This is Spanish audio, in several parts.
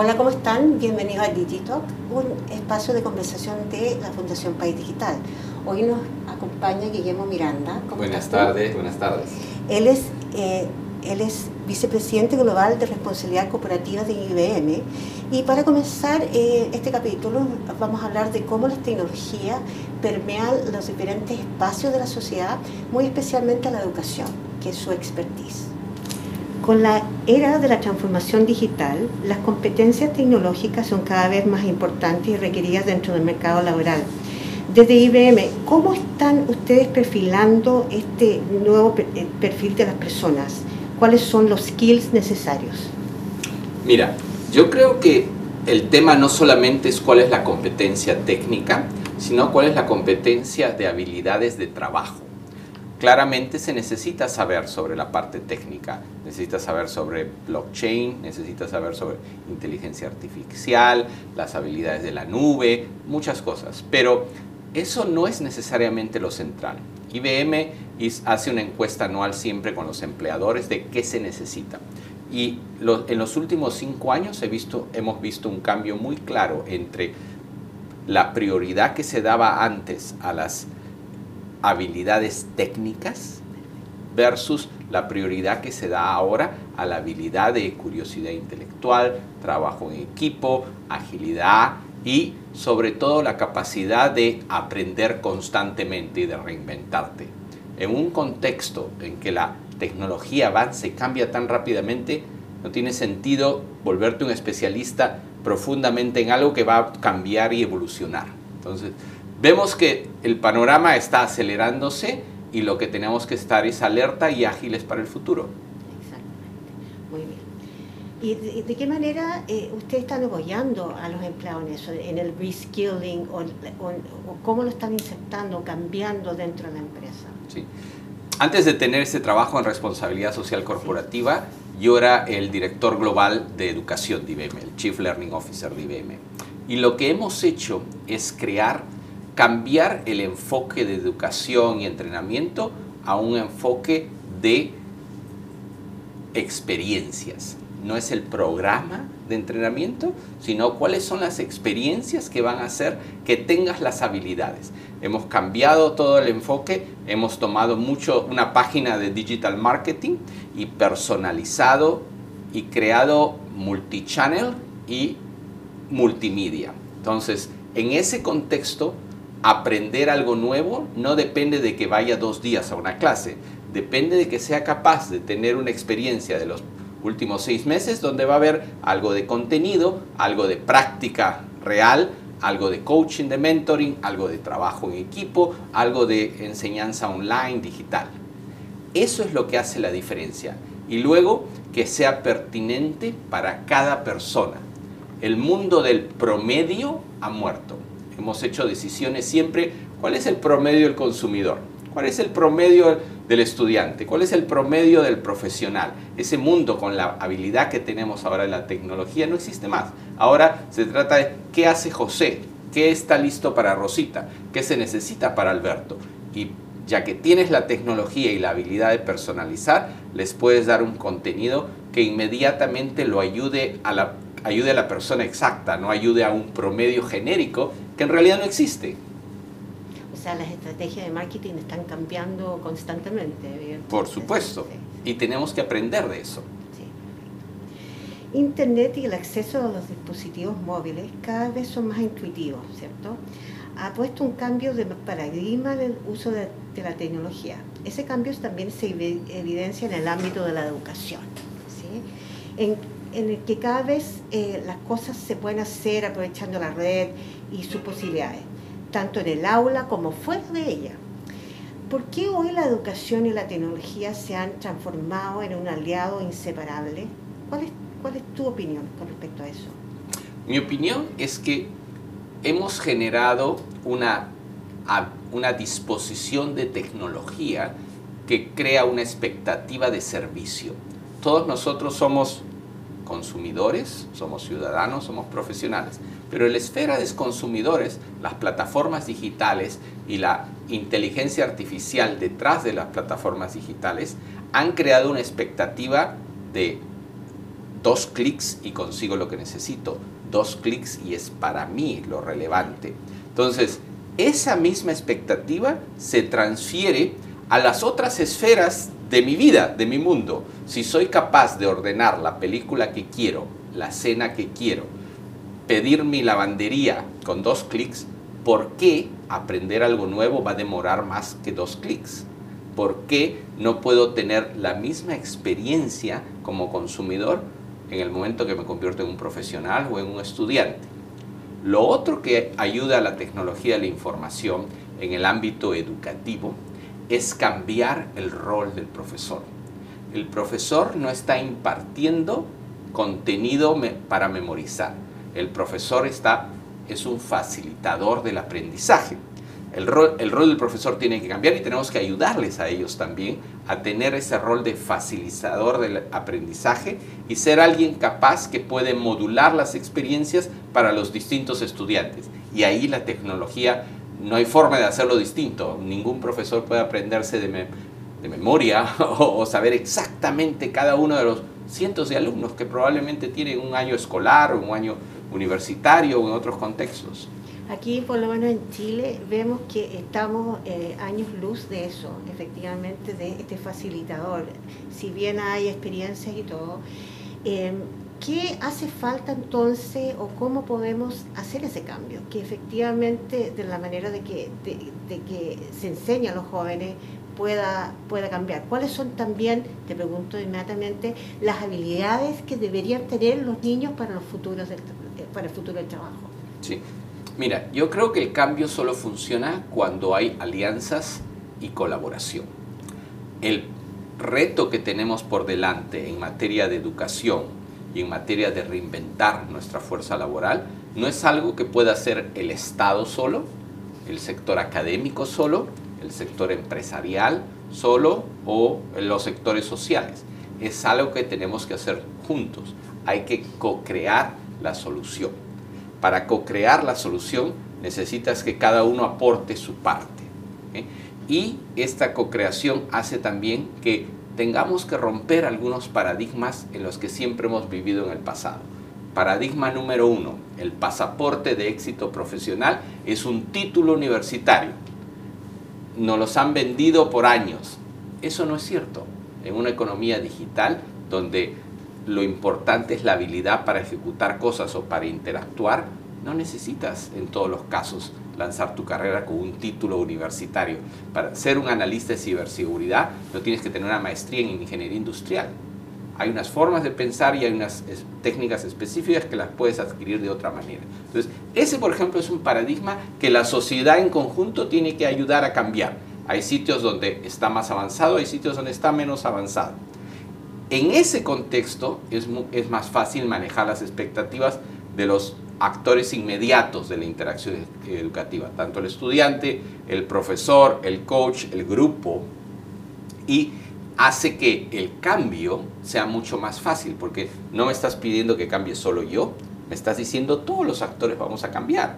Hola, ¿cómo están? Bienvenidos a Digitalk, un espacio de conversación de la Fundación País Digital. Hoy nos acompaña Guillermo Miranda. buenas tardes, buenas tardes. Él es, eh, él es vicepresidente global de responsabilidad corporativa de IBM. Y para comenzar eh, este capítulo vamos a hablar de cómo las tecnologías permean los diferentes espacios de la sociedad, muy especialmente la educación, que es su expertise. Con la era de la transformación digital, las competencias tecnológicas son cada vez más importantes y requeridas dentro del mercado laboral. Desde IBM, ¿cómo están ustedes perfilando este nuevo eh, perfil de las personas? ¿Cuáles son los skills necesarios? Mira, yo creo que el tema no solamente es cuál es la competencia técnica, sino cuál es la competencia de habilidades de trabajo. Claramente se necesita saber sobre la parte técnica, necesita saber sobre blockchain, necesita saber sobre inteligencia artificial, las habilidades de la nube, muchas cosas, pero eso no es necesariamente lo central. IBM hace una encuesta anual siempre con los empleadores de qué se necesita. Y en los últimos cinco años he visto, hemos visto un cambio muy claro entre la prioridad que se daba antes a las habilidades técnicas versus la prioridad que se da ahora a la habilidad de curiosidad intelectual, trabajo en equipo, agilidad y sobre todo la capacidad de aprender constantemente y de reinventarte. En un contexto en que la tecnología avanza y cambia tan rápidamente, no tiene sentido volverte un especialista profundamente en algo que va a cambiar y evolucionar. Entonces, vemos que el panorama está acelerándose y lo que tenemos que estar es alerta y ágiles para el futuro. ¿Y de, qué manera eh, ustedes están apoyando a los empleados en eso, en el reskilling o, cómo lo están insertando, cambiando dentro de la empresa? Sí. Antes de tener ese trabajo en responsabilidad social corporativa, yo era el director global de educación de IBM, el Chief Learning Officer de IBM. Y lo que hemos hecho es crear, cambiar el enfoque de educación y entrenamiento a un enfoque de experiencias no es el programa de entrenamiento, sino cuáles son las experiencias que van a hacer que tengas las habilidades. Hemos cambiado todo el enfoque, hemos tomado mucho una página de digital marketing y personalizado y creado multichannel y multimedia. Entonces, en ese contexto, aprender algo nuevo no depende de que vaya dos días a una clase, depende de que sea capaz de tener una experiencia de los últimos seis meses, donde va a haber algo de contenido, algo de práctica real, algo de coaching, de mentoring, algo de trabajo en equipo, algo de enseñanza online, digital. Eso es lo que hace la diferencia. Y luego que sea pertinente para cada persona. El mundo del promedio ha muerto. Hemos hecho decisiones siempre. ¿Cuál es el promedio del consumidor? ¿Cuál es el promedio del estudiante? ¿Cuál es el promedio del profesional? Ese mundo con la habilidad que tenemos ahora en la tecnología no existe más. Ahora se trata de qué hace José, qué está listo para Rosita, qué se necesita para Alberto. Y ya que tienes la tecnología y la habilidad de personalizar, les puedes dar un contenido que inmediatamente lo ayude a la, ayude a la persona exacta, no ayude a un promedio genérico que en realidad no existe. O sea, las estrategias de marketing están cambiando constantemente. Por supuesto. Y tenemos que aprender de eso. Internet y el acceso a los dispositivos móviles cada vez son más intuitivos, ¿cierto? Ha puesto un cambio de paradigma del uso de, la tecnología. Ese cambio también se evidencia en el ámbito de la educación, ¿sí? en, el que cada vez eh, las cosas se pueden hacer aprovechando la red y sus posibilidades tanto en el aula como fuera de ella. ¿Por qué hoy la educación y la tecnología se han transformado en un aliado inseparable? ¿Cuál es, cuál es tu opinión con respecto a eso? Mi opinión es que hemos generado una, una disposición de tecnología que crea una expectativa de servicio. Todos nosotros somos consumidores, somos ciudadanos, somos profesionales. Pero en la esfera de consumidores, las plataformas digitales y la inteligencia artificial detrás de las plataformas digitales han creado una expectativa de dos clics y consigo lo que necesito, dos clics y es para mí lo relevante. Entonces, esa misma expectativa se transfiere a las otras esferas de mi vida, de mi mundo. Si soy capaz de ordenar la película que quiero, la cena que quiero, pedir mi lavandería con dos clics, ¿por qué aprender algo nuevo va a demorar más que dos clics? ¿Por qué no puedo tener la misma experiencia como consumidor en el momento que me convierto en un profesional o en un estudiante? Lo otro que ayuda a la tecnología de la información en el ámbito educativo es cambiar el rol del profesor. El profesor no está impartiendo contenido para memorizar. El profesor está, es un facilitador del aprendizaje. El rol, el rol del profesor tiene que cambiar y tenemos que ayudarles a ellos también a tener ese rol de facilitador del aprendizaje y ser alguien capaz que puede modular las experiencias para los distintos estudiantes. Y ahí la tecnología no hay forma de hacerlo distinto. Ningún profesor puede aprenderse de, de memoria o, saber exactamente cada uno de los cientos de alumnos que probablemente tienen un año escolar un año universitario o en otros contextos. Aquí, por lo menos en Chile, vemos que estamos eh, años luz de eso, efectivamente, de este facilitador. Si bien hay experiencias y todo, eh, ¿Qué hace falta entonces o cómo podemos hacer ese cambio? Que efectivamente de la manera de que, de, que se enseña a los jóvenes pueda, pueda cambiar. ¿Cuáles son también, te pregunto inmediatamente, las habilidades que deberían tener los niños para, los futuros para el futuro del trabajo? Sí, mira, yo creo que el cambio solo funciona cuando hay alianzas y colaboración. El reto que tenemos por delante en materia de educación y en materia de reinventar nuestra fuerza laboral no es algo que pueda hacer el Estado solo, el sector académico solo, el sector empresarial solo o los sectores sociales. Es algo que tenemos que hacer juntos. Hay que co-crear la solución. Para co-crear la solución necesitas que cada uno aporte su parte. ¿eh? Y esta co-creación hace también que tengamos que romper algunos paradigmas en los que siempre hemos vivido en el pasado. Paradigma número uno, el pasaporte de éxito profesional es un título universitario. Nos los han vendido por años. Eso no es cierto. En una economía digital donde lo importante es la habilidad para ejecutar cosas o para interactuar, no necesitas en todos los casos lanzar tu carrera con un título universitario. Para ser un analista de ciberseguridad no tienes que tener una maestría en ingeniería industrial. Hay unas formas de pensar y hay unas técnicas específicas que las puedes adquirir de otra manera. Entonces, ese, por ejemplo, es un paradigma que la sociedad en conjunto tiene que ayudar a cambiar. Hay sitios donde está más avanzado, hay sitios donde está menos avanzado. En ese contexto es, más fácil manejar las expectativas de los actores inmediatos de la interacción educativa, tanto el estudiante, el profesor, el coach, el grupo, y hace que el cambio sea mucho más fácil, porque no me estás pidiendo que cambie solo yo, me estás diciendo todos los actores vamos a cambiar.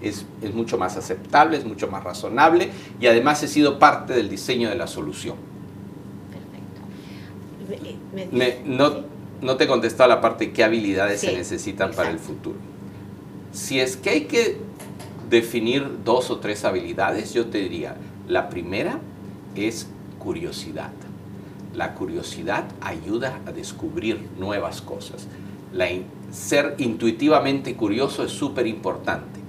Es, es mucho más aceptable, es mucho más razonable y además he sido parte del diseño de la solución. Perfecto. no, no te he contestado la parte de qué habilidades se necesitan para el futuro. Si es que hay que definir dos o tres habilidades, yo te diría, la primera es curiosidad. La curiosidad ayuda a descubrir nuevas cosas. ser intuitivamente curioso es súper importante.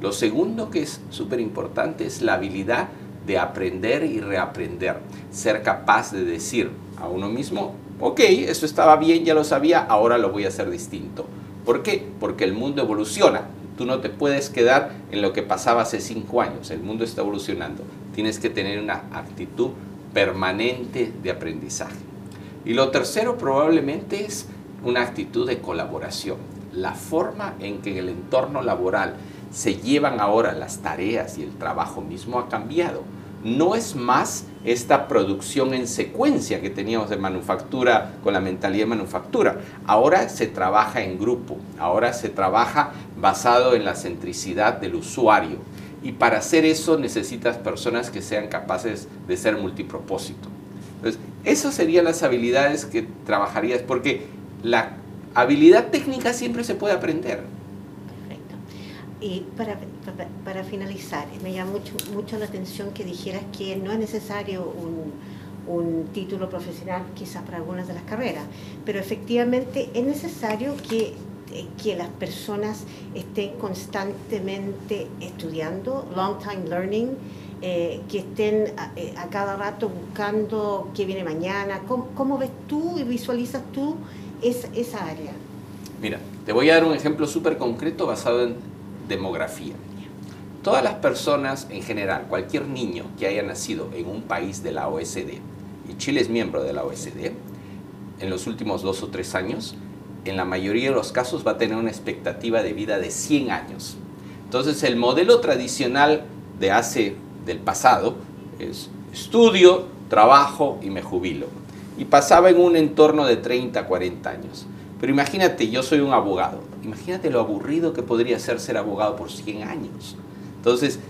Lo segundo que es súper importante es la habilidad de aprender y reaprender. Ser capaz de decir a uno mismo, ok, esto estaba bien, ya lo sabía, ahora lo voy a hacer distinto. ¿Por qué? Porque el mundo evoluciona. Tú no te puedes quedar en lo que pasaba hace cinco años. El mundo está evolucionando. Tienes que tener una actitud permanente de aprendizaje. Y lo tercero probablemente es una actitud de colaboración. La forma en que en el entorno laboral se llevan ahora las tareas y el trabajo mismo ha cambiado no es más esta producción en secuencia que teníamos de manufactura con la mentalidad de manufactura. Ahora se trabaja en grupo, ahora se trabaja basado en la centricidad del usuario. Y para hacer eso necesitas personas que sean capaces de ser multipropósito. Entonces, esas serían las habilidades que trabajarías, porque la, Habilidad técnica siempre se puede aprender. Perfecto. Y para, para, finalizar, me llama mucho, mucho la atención que dijeras que no es necesario un, un título profesional quizás para algunas de las carreras, pero efectivamente es necesario que eh, que las personas estén constantemente estudiando, long time learning, eh, que estén eh, a, cada rato buscando qué viene mañana. ¿Cómo, ves tú y visualizas tú esa, esa área? Mira, te voy a dar un ejemplo súper concreto basado en demografía. Todas las personas en general, cualquier niño que haya nacido en un país de la OSD, y Chile es miembro de la OSD, en los últimos dos o tres años, en la mayoría de los casos va a tener una expectativa de vida de 100 años. Entonces el modelo tradicional de hace del pasado es estudio, trabajo y me jubilo. Y pasaba en un entorno de 30, 40 años. Pero imagínate, yo soy un abogado. Imagínate lo aburrido que podría ser ser abogado por 100 años. Entonces,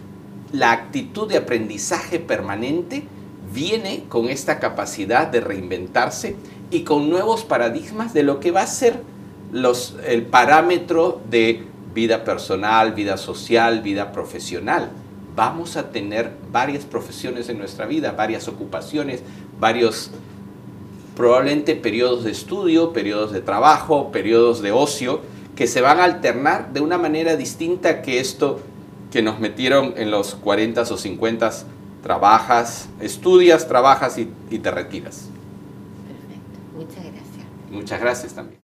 la actitud de aprendizaje permanente viene con esta capacidad de reinventarse y con nuevos paradigmas de lo que va a ser los, el parámetro de vida personal, vida social, vida profesional. Vamos a tener varias profesiones en nuestra vida, varias ocupaciones, varios probablemente periodos de estudio, periodos de trabajo, periodos de ocio, que se van a alternar de una manera distinta que esto que nos metieron en los 40 o 50 trabajas, estudias, trabajas y, y te retiras. Perfecto, muchas gracias. Muchas gracias también.